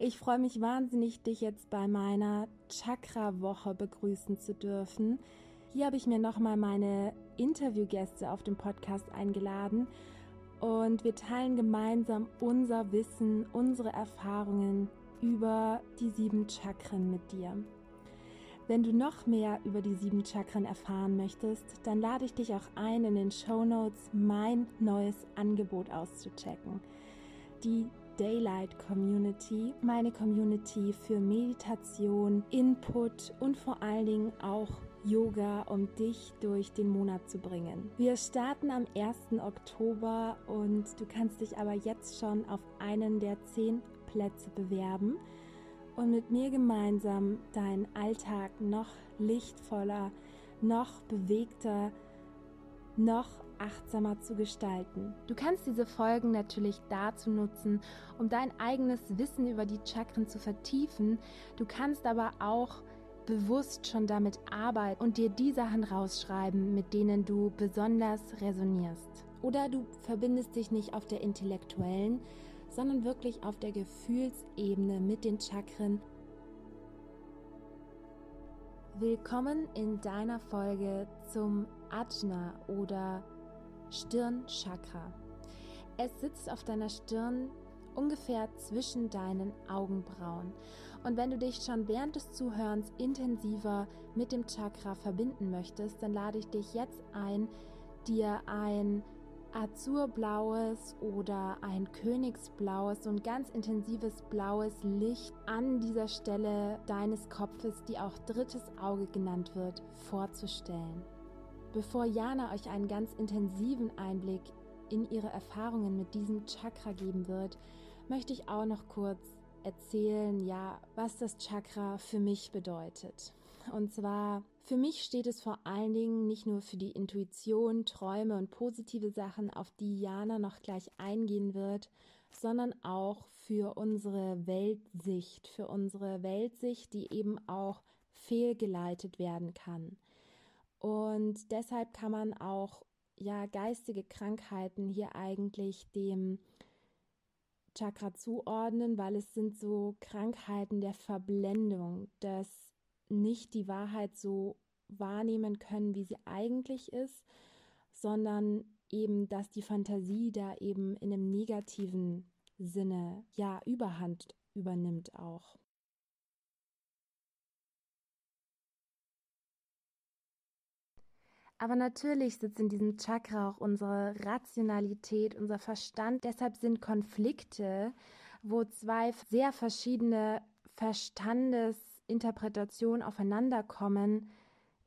Ich freue mich wahnsinnig, dich jetzt bei meiner Chakra-Woche begrüßen zu dürfen. Hier habe ich mir nochmal meine Interviewgäste auf dem Podcast eingeladen und wir teilen gemeinsam unser Wissen, unsere Erfahrungen über die sieben Chakren mit dir. Wenn du noch mehr über die sieben Chakren erfahren möchtest, dann lade ich dich auch ein, in den Show Notes mein neues Angebot auszuchecken. Die Daylight Community, meine Community für Meditation, Input und vor allen Dingen auch Yoga, um dich durch den Monat zu bringen. Wir starten am 1. Oktober und du kannst dich aber jetzt schon auf einen der zehn Plätze bewerben und mit mir gemeinsam deinen Alltag noch lichtvoller, noch bewegter, noch achtsamer zu gestalten. Du kannst diese Folgen natürlich dazu nutzen, um dein eigenes Wissen über die Chakren zu vertiefen. Du kannst aber auch bewusst schon damit arbeiten und dir die Sachen rausschreiben, mit denen du besonders resonierst. Oder du verbindest dich nicht auf der intellektuellen, sondern wirklich auf der Gefühlsebene mit den Chakren. Willkommen in deiner Folge zum Ajna oder Stirnchakra. Es sitzt auf deiner Stirn ungefähr zwischen deinen Augenbrauen. Und wenn du dich schon während des Zuhörens intensiver mit dem Chakra verbinden möchtest, dann lade ich dich jetzt ein, dir ein azurblaues oder ein königsblaues und ganz intensives blaues Licht an dieser Stelle deines Kopfes, die auch drittes Auge genannt wird, vorzustellen. Bevor Jana euch einen ganz intensiven Einblick in ihre Erfahrungen mit diesem Chakra geben wird, möchte ich auch noch kurz erzählen, ja, was das Chakra für mich bedeutet. Und zwar, für mich steht es vor allen Dingen nicht nur für die Intuition, Träume und positive Sachen, auf die Jana noch gleich eingehen wird, sondern auch für unsere Weltsicht, für unsere Weltsicht, die eben auch fehlgeleitet werden kann. Und deshalb kann man auch ja geistige Krankheiten hier eigentlich dem Chakra zuordnen, weil es sind so Krankheiten der Verblendung, dass nicht die Wahrheit so wahrnehmen können, wie sie eigentlich ist, sondern eben, dass die Fantasie da eben in einem negativen Sinne ja Überhand übernimmt auch. Aber natürlich sitzt in diesem Chakra auch unsere Rationalität, unser Verstand. Deshalb sind Konflikte, wo zwei sehr verschiedene Verstandesinterpretationen aufeinanderkommen,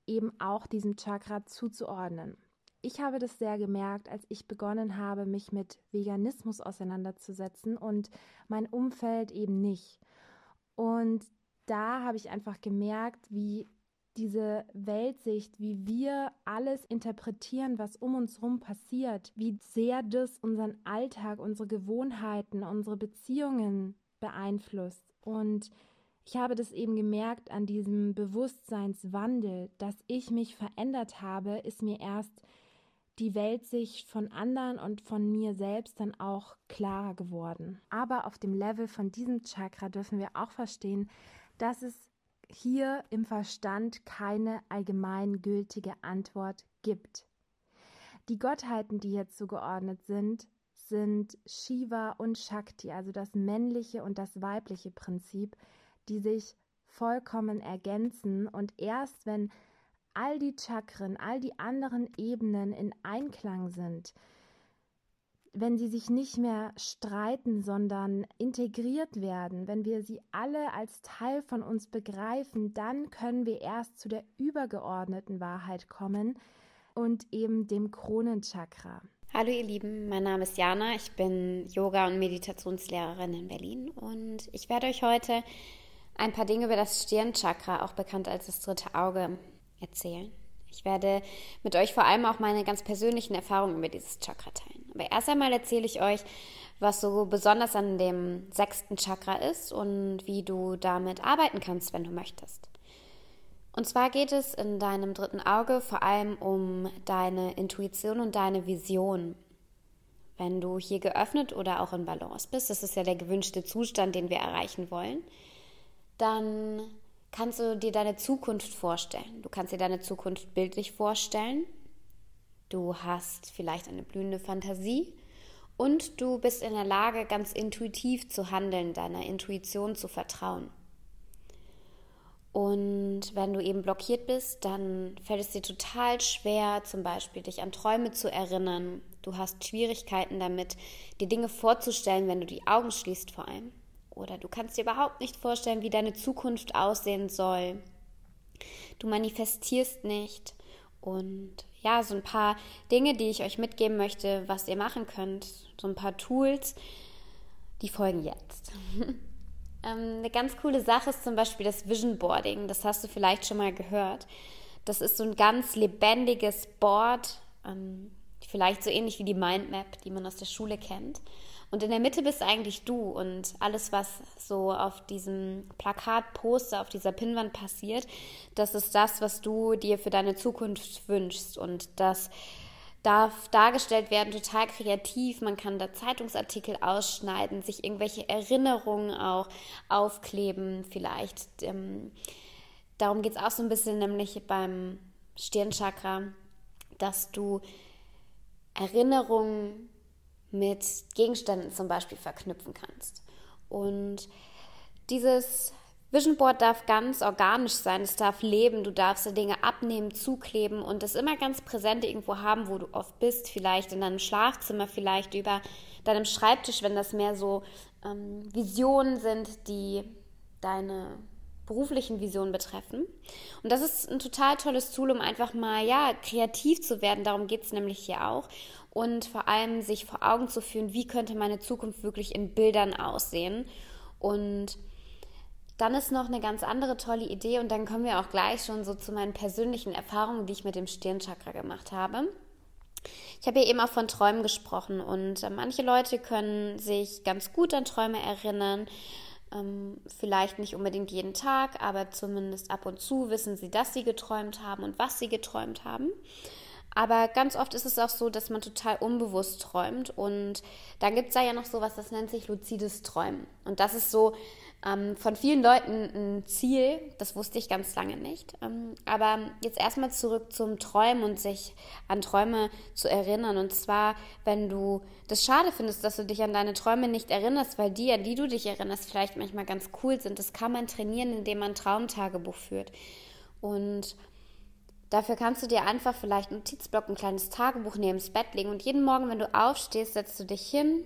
eben auch diesem Chakra zuzuordnen. Ich habe das sehr gemerkt, als ich begonnen habe, mich mit Veganismus auseinanderzusetzen und mein Umfeld eben nicht. Und da habe ich einfach gemerkt, wie diese Weltsicht, wie wir alles interpretieren, was um uns herum passiert, wie sehr das unseren Alltag, unsere Gewohnheiten, unsere Beziehungen beeinflusst. Und ich habe das eben gemerkt an diesem Bewusstseinswandel, dass ich mich verändert habe, ist mir erst die Weltsicht von anderen und von mir selbst dann auch klarer geworden. Aber auf dem Level von diesem Chakra dürfen wir auch verstehen, dass es hier im Verstand keine allgemeingültige Antwort gibt. Die Gottheiten, die hier zugeordnet sind, sind Shiva und Shakti, also das männliche und das weibliche Prinzip, die sich vollkommen ergänzen und erst wenn all die Chakren, all die anderen Ebenen in Einklang sind, wenn sie sich nicht mehr streiten, sondern integriert werden, wenn wir sie alle als Teil von uns begreifen, dann können wir erst zu der übergeordneten Wahrheit kommen und eben dem Kronenchakra. Hallo ihr Lieben, mein Name ist Jana, ich bin Yoga- und Meditationslehrerin in Berlin und ich werde euch heute ein paar Dinge über das Stirnchakra, auch bekannt als das dritte Auge, erzählen. Ich werde mit euch vor allem auch meine ganz persönlichen Erfahrungen über dieses Chakra teilen. Aber erst einmal erzähle ich euch, was so besonders an dem sechsten Chakra ist und wie du damit arbeiten kannst, wenn du möchtest. Und zwar geht es in deinem dritten Auge vor allem um deine Intuition und deine Vision. Wenn du hier geöffnet oder auch in Balance bist, das ist ja der gewünschte Zustand, den wir erreichen wollen, dann kannst du dir deine Zukunft vorstellen. Du kannst dir deine Zukunft bildlich vorstellen. Du hast vielleicht eine blühende Fantasie und du bist in der Lage, ganz intuitiv zu handeln, deiner Intuition zu vertrauen. Und wenn du eben blockiert bist, dann fällt es dir total schwer, zum Beispiel dich an Träume zu erinnern. Du hast Schwierigkeiten damit, dir Dinge vorzustellen, wenn du die Augen schließt vor allem. Oder du kannst dir überhaupt nicht vorstellen, wie deine Zukunft aussehen soll. Du manifestierst nicht. Und ja, so ein paar Dinge, die ich euch mitgeben möchte, was ihr machen könnt. So ein paar Tools, die folgen jetzt. Ähm, eine ganz coole Sache ist zum Beispiel das Vision Boarding. Das hast du vielleicht schon mal gehört. Das ist so ein ganz lebendiges Board, ähm, vielleicht so ähnlich wie die Mindmap, die man aus der Schule kennt. Und in der Mitte bist eigentlich du und alles, was so auf diesem Plakat, Poster, auf dieser Pinnwand passiert, das ist das, was du dir für deine Zukunft wünschst. Und das darf dargestellt werden, total kreativ. Man kann da Zeitungsartikel ausschneiden, sich irgendwelche Erinnerungen auch aufkleben, vielleicht. Ähm, darum geht es auch so ein bisschen, nämlich beim Stirnchakra, dass du Erinnerungen mit Gegenständen zum Beispiel verknüpfen kannst. Und dieses Vision Board darf ganz organisch sein, es darf leben, du darfst die Dinge abnehmen, zukleben und das immer ganz präsent irgendwo haben, wo du oft bist, vielleicht in deinem Schlafzimmer, vielleicht über deinem Schreibtisch, wenn das mehr so ähm, Visionen sind, die deine beruflichen Visionen betreffen. Und das ist ein total tolles Tool, um einfach mal ja kreativ zu werden. Darum geht es nämlich hier auch. Und vor allem sich vor Augen zu führen, wie könnte meine Zukunft wirklich in Bildern aussehen. Und dann ist noch eine ganz andere tolle Idee und dann kommen wir auch gleich schon so zu meinen persönlichen Erfahrungen, die ich mit dem Stirnchakra gemacht habe. Ich habe ja eben auch von Träumen gesprochen und äh, manche Leute können sich ganz gut an Träume erinnern. Ähm, vielleicht nicht unbedingt jeden Tag, aber zumindest ab und zu wissen sie, dass sie geträumt haben und was sie geträumt haben. Aber ganz oft ist es auch so, dass man total unbewusst träumt. Und dann gibt es da ja noch sowas, das nennt sich luzides Träumen. Und das ist so ähm, von vielen Leuten ein Ziel, das wusste ich ganz lange nicht. Ähm, aber jetzt erstmal zurück zum Träumen und sich an Träume zu erinnern. Und zwar, wenn du das schade findest, dass du dich an deine Träume nicht erinnerst, weil die, an die du dich erinnerst, vielleicht manchmal ganz cool sind. Das kann man trainieren, indem man ein Traumtagebuch führt. Und Dafür kannst du dir einfach vielleicht einen Notizblock, ein kleines Tagebuch neben das Bett legen und jeden Morgen, wenn du aufstehst, setzt du dich hin,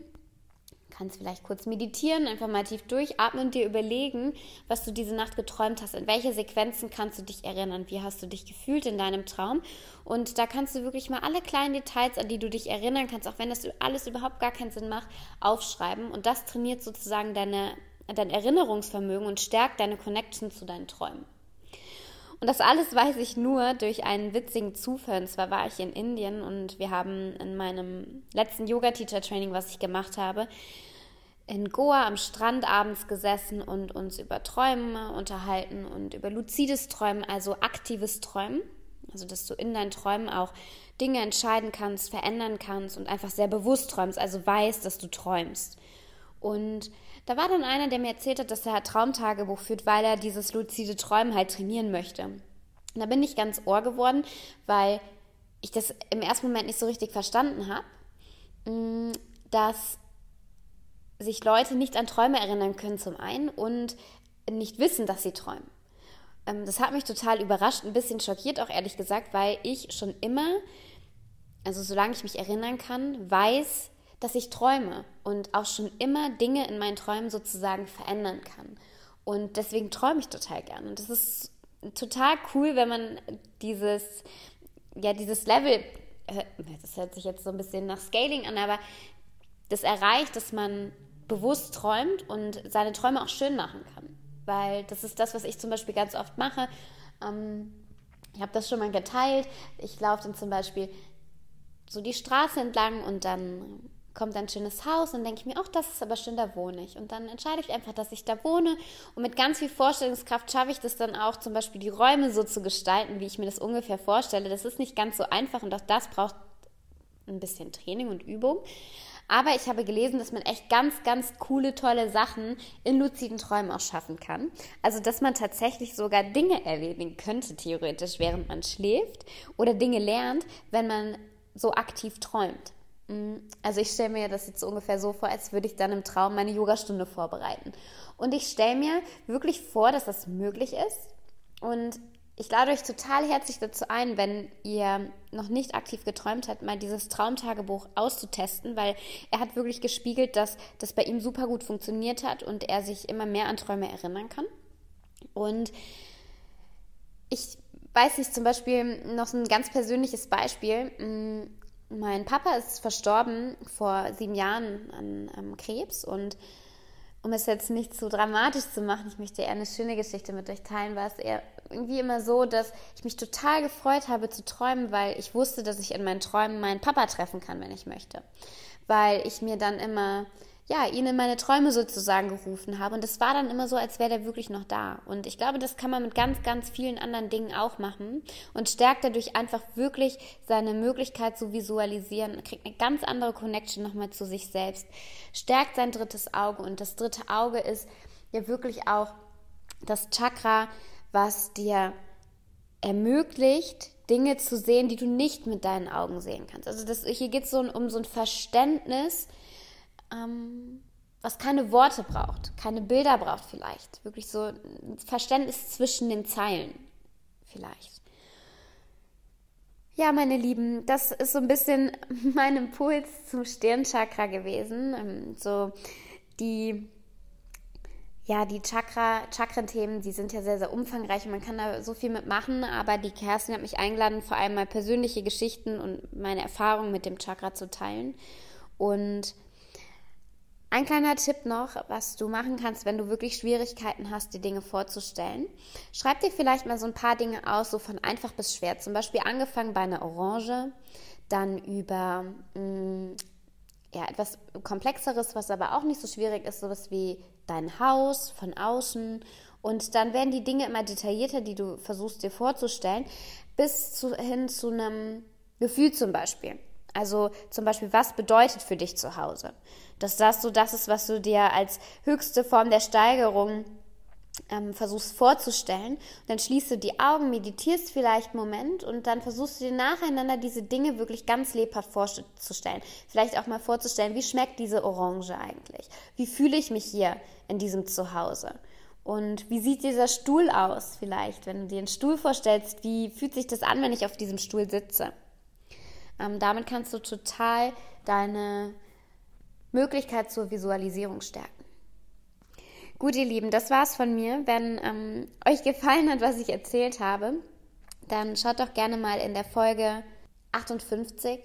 kannst vielleicht kurz meditieren, einfach mal tief durchatmen und dir überlegen, was du diese Nacht geträumt hast. In welche Sequenzen kannst du dich erinnern? Wie hast du dich gefühlt in deinem Traum? Und da kannst du wirklich mal alle kleinen Details, an die du dich erinnern kannst, auch wenn das alles überhaupt gar keinen Sinn macht, aufschreiben. Und das trainiert sozusagen deine, dein Erinnerungsvermögen und stärkt deine Connection zu deinen Träumen. Und das alles weiß ich nur durch einen witzigen Zufall. Und zwar war ich in Indien und wir haben in meinem letzten Yoga-Teacher-Training, was ich gemacht habe, in Goa am Strand abends gesessen und uns über Träume unterhalten und über luzides Träumen, also aktives Träumen. Also, dass du in deinen Träumen auch Dinge entscheiden kannst, verändern kannst und einfach sehr bewusst träumst, also weißt, dass du träumst. Und da war dann einer, der mir erzählt hat, dass er Traumtagebuch führt, weil er dieses luzide Träumen halt trainieren möchte. Und da bin ich ganz ohr geworden, weil ich das im ersten Moment nicht so richtig verstanden habe, mm, dass sich Leute nicht an Träume erinnern können zum einen und nicht wissen, dass sie träumen. Ähm, das hat mich total überrascht, ein bisschen schockiert auch ehrlich gesagt, weil ich schon immer, also solange ich mich erinnern kann, weiß, dass ich träume und auch schon immer Dinge in meinen Träumen sozusagen verändern kann. Und deswegen träume ich total gern. Und das ist total cool, wenn man dieses, ja, dieses Level, äh, das hört sich jetzt so ein bisschen nach Scaling an, aber das erreicht, dass man bewusst träumt und seine Träume auch schön machen kann. Weil das ist das, was ich zum Beispiel ganz oft mache. Ähm, ich habe das schon mal geteilt. Ich laufe dann zum Beispiel so die Straße entlang und dann kommt ein schönes Haus und denke ich mir, ach, das ist aber schön, da wohne ich. Und dann entscheide ich einfach, dass ich da wohne. Und mit ganz viel Vorstellungskraft schaffe ich das dann auch, zum Beispiel die Räume so zu gestalten, wie ich mir das ungefähr vorstelle. Das ist nicht ganz so einfach und auch das braucht ein bisschen Training und Übung. Aber ich habe gelesen, dass man echt ganz, ganz coole, tolle Sachen in luziden Träumen auch schaffen kann. Also, dass man tatsächlich sogar Dinge erledigen könnte, theoretisch, während man schläft oder Dinge lernt, wenn man so aktiv träumt. Mm, also ich stelle mir das jetzt ungefähr so vor, als würde ich dann im Traum meine Yogastunde vorbereiten. Und ich stelle mir wirklich vor, dass das möglich ist. Und ich lade euch total herzlich dazu ein, wenn ihr noch nicht aktiv geträumt habt, mal dieses Traumtagebuch auszutesten, weil er hat wirklich gespiegelt, dass das bei ihm super gut funktioniert hat und er sich immer mehr an Träume erinnern kann. Und ich weiß nicht, zum Beispiel noch ein ganz persönliches Beispiel. Mein Papa ist verstorben vor sieben Jahren an, an Krebs und um es jetzt nicht zu dramatisch zu machen, ich möchte eher eine schöne Geschichte mit euch teilen, war es eher irgendwie immer so, dass ich mich total gefreut habe zu träumen, weil ich wusste, dass ich in meinen Träumen meinen Papa treffen kann, wenn ich möchte. Weil ich mir dann immer ja, ihn in meine Träume sozusagen gerufen habe. Und es war dann immer so, als wäre der wirklich noch da. Und ich glaube, das kann man mit ganz, ganz vielen anderen Dingen auch machen und stärkt dadurch einfach wirklich seine Möglichkeit zu visualisieren, kriegt eine ganz andere Connection nochmal zu sich selbst, stärkt sein drittes Auge. Und das dritte Auge ist ja wirklich auch das Chakra, was dir ermöglicht, Dinge zu sehen, die du nicht mit deinen Augen sehen kannst. Also das, hier geht es so um so ein Verständnis, ähm, was keine Worte braucht, keine Bilder braucht vielleicht. Wirklich so ein Verständnis zwischen den Zeilen vielleicht. Ja, meine Lieben, das ist so ein bisschen mein Impuls zum Stirnchakra gewesen. Ähm, so die, ja, die Chakra, Chakrenthemen, die sind ja sehr, sehr umfangreich und man kann da so viel mitmachen, aber die Kerstin hat mich eingeladen, vor allem mal persönliche Geschichten und meine Erfahrungen mit dem Chakra zu teilen. Und ein kleiner Tipp noch, was du machen kannst, wenn du wirklich Schwierigkeiten hast, die Dinge vorzustellen. Schreib dir vielleicht mal so ein paar Dinge aus, so von einfach bis schwer. Zum Beispiel angefangen bei einer Orange, dann über mh, mm, ja, etwas Komplexeres, was aber auch nicht so schwierig ist, sowas wie dein Haus von außen. Und dann werden die Dinge immer detaillierter, die du versuchst dir vorzustellen, bis zu, hin zu einem Gefühl zum Beispiel. Also zum Beispiel, was bedeutet für dich zu Hause? Dass das so das ist, was du dir als höchste Form der Steigerung ähm, versuchst vorzustellen. Und dann schließt du die Augen, meditierst vielleicht einen Moment und dann versuchst du dir nacheinander diese Dinge wirklich ganz lebhaft vorzustellen. Vielleicht auch mal vorzustellen, wie schmeckt diese Orange eigentlich? Wie fühle ich mich hier in diesem Zuhause? Und wie sieht dieser Stuhl aus vielleicht, wenn du dir einen Stuhl vorstellst? Wie fühlt sich das an, wenn ich auf diesem Stuhl sitze? Ähm, damit kannst du total deine Möglichkeit zur Visualisierung stärken. Gut, ihr Lieben, das war's von mir. Wenn ähm, euch gefallen hat, was ich erzählt habe, dann schaut doch gerne mal in der Folge 58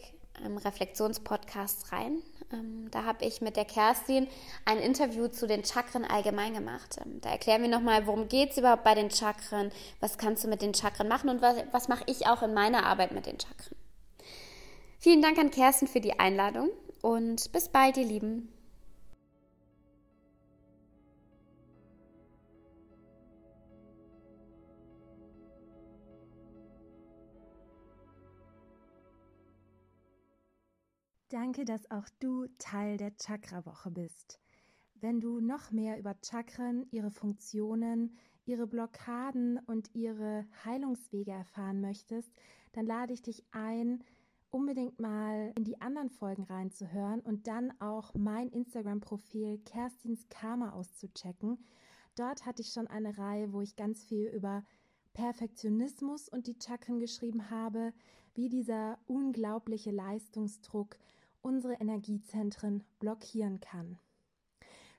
im Reflexionspodcast rein. Ähm, da habe ich mit der Kerstin ein Interview zu den Chakren allgemein gemacht. Ähm, da erklären wir nochmal, worum geht es überhaupt bei den Chakren, was kannst du mit den Chakren machen und was, was mache ich auch in meiner Arbeit mit den Chakren. Vielen Dank an Kerstin für die Einladung und bis bald, ihr Lieben. Danke, dass auch du Teil der Chakra-Woche bist. Wenn du noch mehr über Chakren, ihre Funktionen, ihre Blockaden und ihre Heilungswege erfahren möchtest, dann lade ich dich ein, unbedingt mal in die anderen Folgen reinzuhören und dann auch mein Instagram-Profil Kerstins Karma auszuchecken. Dort hatte ich schon eine Reihe, wo ich ganz viel über Perfektionismus und die Chakren geschrieben habe, wie dieser unglaubliche Leistungsdruck unsere Energiezentren blockieren kann.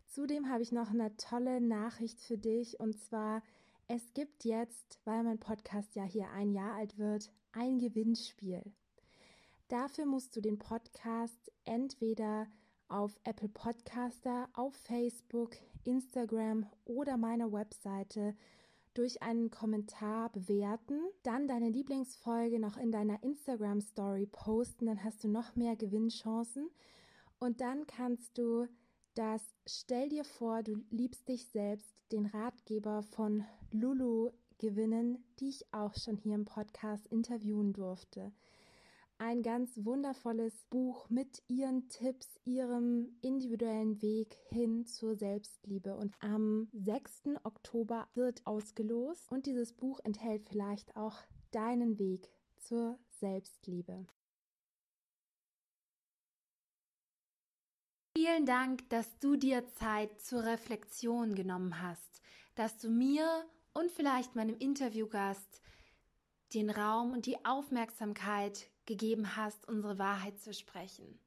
Zudem habe ich noch eine tolle Nachricht für dich und zwar, es gibt jetzt, weil mein Podcast ja hier ein Jahr alt wird, ein Gewinnspiel. Dafür musst du den Podcast entweder auf Apple Podcaster, auf Facebook, Instagram oder meiner Webseite durch einen Kommentar bewerten, dann deine Lieblingsfolge noch in deiner Instagram Story posten, dann hast du noch mehr Gewinnchancen. Und dann kannst du das Stell dir vor, du liebst dich selbst, den Ratgeber von Lulu gewinnen, die ich auch schon hier im Podcast interviewen durfte ein ganz wundervolles Buch mit ihren Tipps, ihrem individuellen Weg hin zur Selbstliebe. Und am 6. Oktober wird ausgelost und dieses Buch enthält vielleicht auch deinen Weg zur Selbstliebe. Vielen Dank, dass du dir Zeit zur Reflexion genommen hast, dass du mir und vielleicht meinem Interviewgast den Raum und die Aufmerksamkeit gegeben hast, unsere Wahrheit zu sprechen.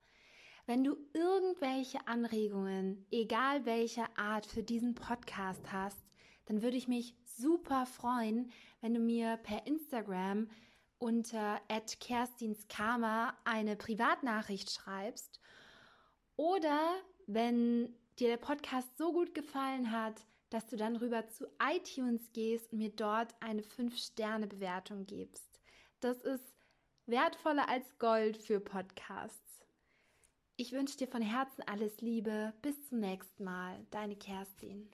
Wenn du irgendwelche Anregungen, egal welcher Art, für diesen Podcast hast, dann würde ich mich super freuen, wenn du mir per Instagram unter @kerstinskarma eine Privatnachricht schreibst oder wenn dir der Podcast so gut gefallen hat, dass du dann rüber zu iTunes gehst und mir dort eine 5-Sterne-Bewertung gibst. Das ist wertvoller als Gold für Podcasts. Ich wünsche dir von Herzen alles Liebe. Bis zum nächsten Mal. Deine Kerstin.